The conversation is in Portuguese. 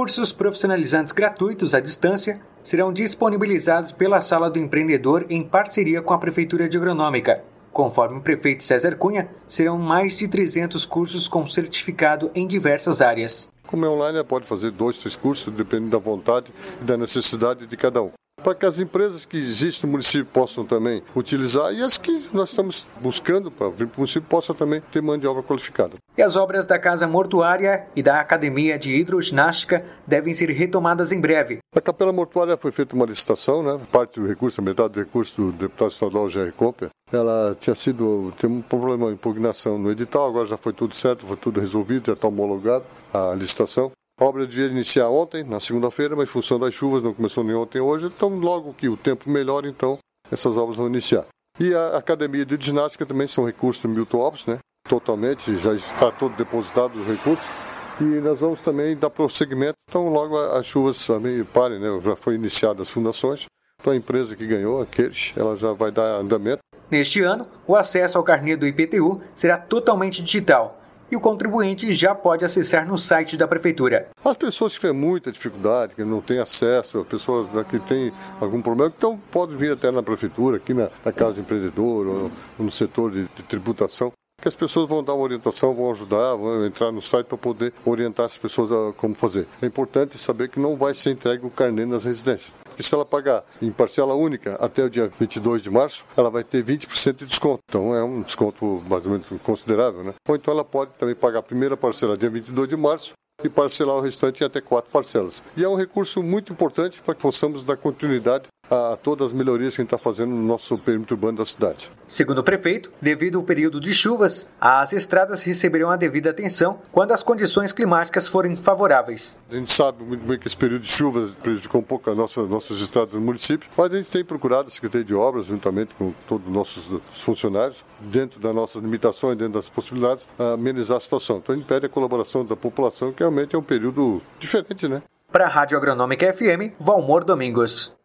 Cursos profissionalizantes gratuitos à distância serão disponibilizados pela Sala do Empreendedor em parceria com a Prefeitura de Agronômica. Conforme o prefeito César Cunha, serão mais de 300 cursos com certificado em diversas áreas. Como é online, pode fazer dois, três cursos, dependendo da vontade e da necessidade de cada um para que as empresas que existem no município possam também utilizar e as que nós estamos buscando para vir para o município possam também ter mão de obra qualificada. E as obras da Casa Mortuária e da Academia de Hidroginástica devem ser retomadas em breve. A Capela Mortuária foi feita uma licitação, né? parte do recurso, a metade do recurso do deputado estadual Jair Comper. Ela tinha sido, tem um problema de impugnação no edital, agora já foi tudo certo, foi tudo resolvido, já está homologado a licitação. A obra devia iniciar ontem, na segunda-feira, mas em função das chuvas não começou nem ontem hoje, então logo que o tempo melhora, então essas obras vão iniciar. E a academia de ginástica também são recursos do Milton Alves, né? Totalmente, já está todo depositado os recursos. E nós vamos também dar prosseguimento, então logo as chuvas também parem, né? Já foi iniciada as fundações. Então a empresa que ganhou, a Kirsch, ela já vai dar andamento. Neste ano, o acesso ao carnê do IPTU será totalmente digital e o contribuinte já pode acessar no site da Prefeitura. As pessoas que têm muita dificuldade, que não têm acesso, as pessoas que têm algum problema, então podem vir até na Prefeitura, aqui na, na Casa do Empreendedor, ou, no setor de, de tributação que as pessoas vão dar uma orientação, vão ajudar, vão entrar no site para poder orientar as pessoas a como fazer. É importante saber que não vai ser entregue o carnê nas residências. E se ela pagar em parcela única até o dia 22 de março, ela vai ter 20% de desconto. Então é um desconto mais ou menos considerável, né? Ou então ela pode também pagar a primeira parcela dia 22 de março e parcelar o restante em até quatro parcelas. E é um recurso muito importante para que possamos dar continuidade a todas as melhorias que a gente está fazendo no nosso perímetro urbano da cidade. Segundo o prefeito, devido ao período de chuvas, as estradas receberão a devida atenção quando as condições climáticas forem favoráveis. A gente sabe muito bem que esse período de chuvas prejudicou um pouco as nossas, nossas estradas no município, mas a gente tem procurado a Secretaria de Obras, juntamente com todos os nossos funcionários, dentro das nossas limitações, dentro das possibilidades, amenizar a situação. Então a gente pede a colaboração da população, que realmente é um período diferente, né? Para a Rádio Agronômica FM, Valmor Domingos.